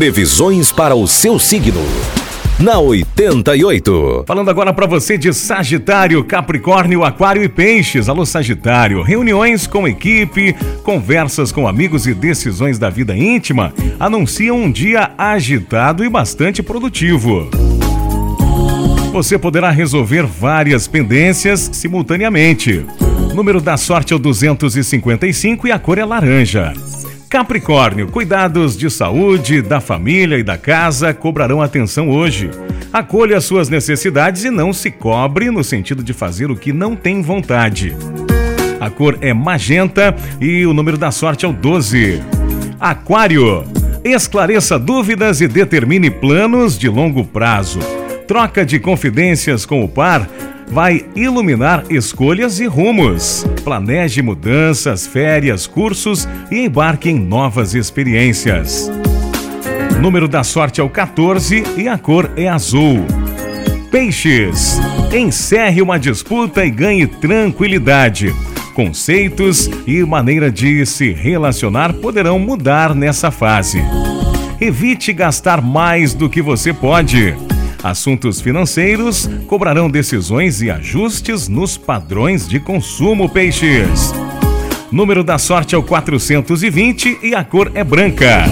Previsões para o seu signo. Na 88. Falando agora para você de Sagitário, Capricórnio, Aquário e Peixes. Alô, Sagitário. Reuniões com equipe, conversas com amigos e decisões da vida íntima anunciam um dia agitado e bastante produtivo. Você poderá resolver várias pendências simultaneamente. O número da sorte é o 255 e a cor é laranja. Capricórnio, cuidados de saúde, da família e da casa cobrarão atenção hoje. Acolha suas necessidades e não se cobre no sentido de fazer o que não tem vontade. A cor é magenta e o número da sorte é o 12. Aquário, esclareça dúvidas e determine planos de longo prazo. Troca de confidências com o par vai iluminar escolhas e rumos. Planeje mudanças, férias, cursos e embarque em novas experiências. O número da sorte é o 14 e a cor é azul. Peixes. Encerre uma disputa e ganhe tranquilidade. Conceitos e maneira de se relacionar poderão mudar nessa fase. Evite gastar mais do que você pode. Assuntos financeiros cobrarão decisões e ajustes nos padrões de consumo peixes. Número da sorte é o 420 e a cor é branca.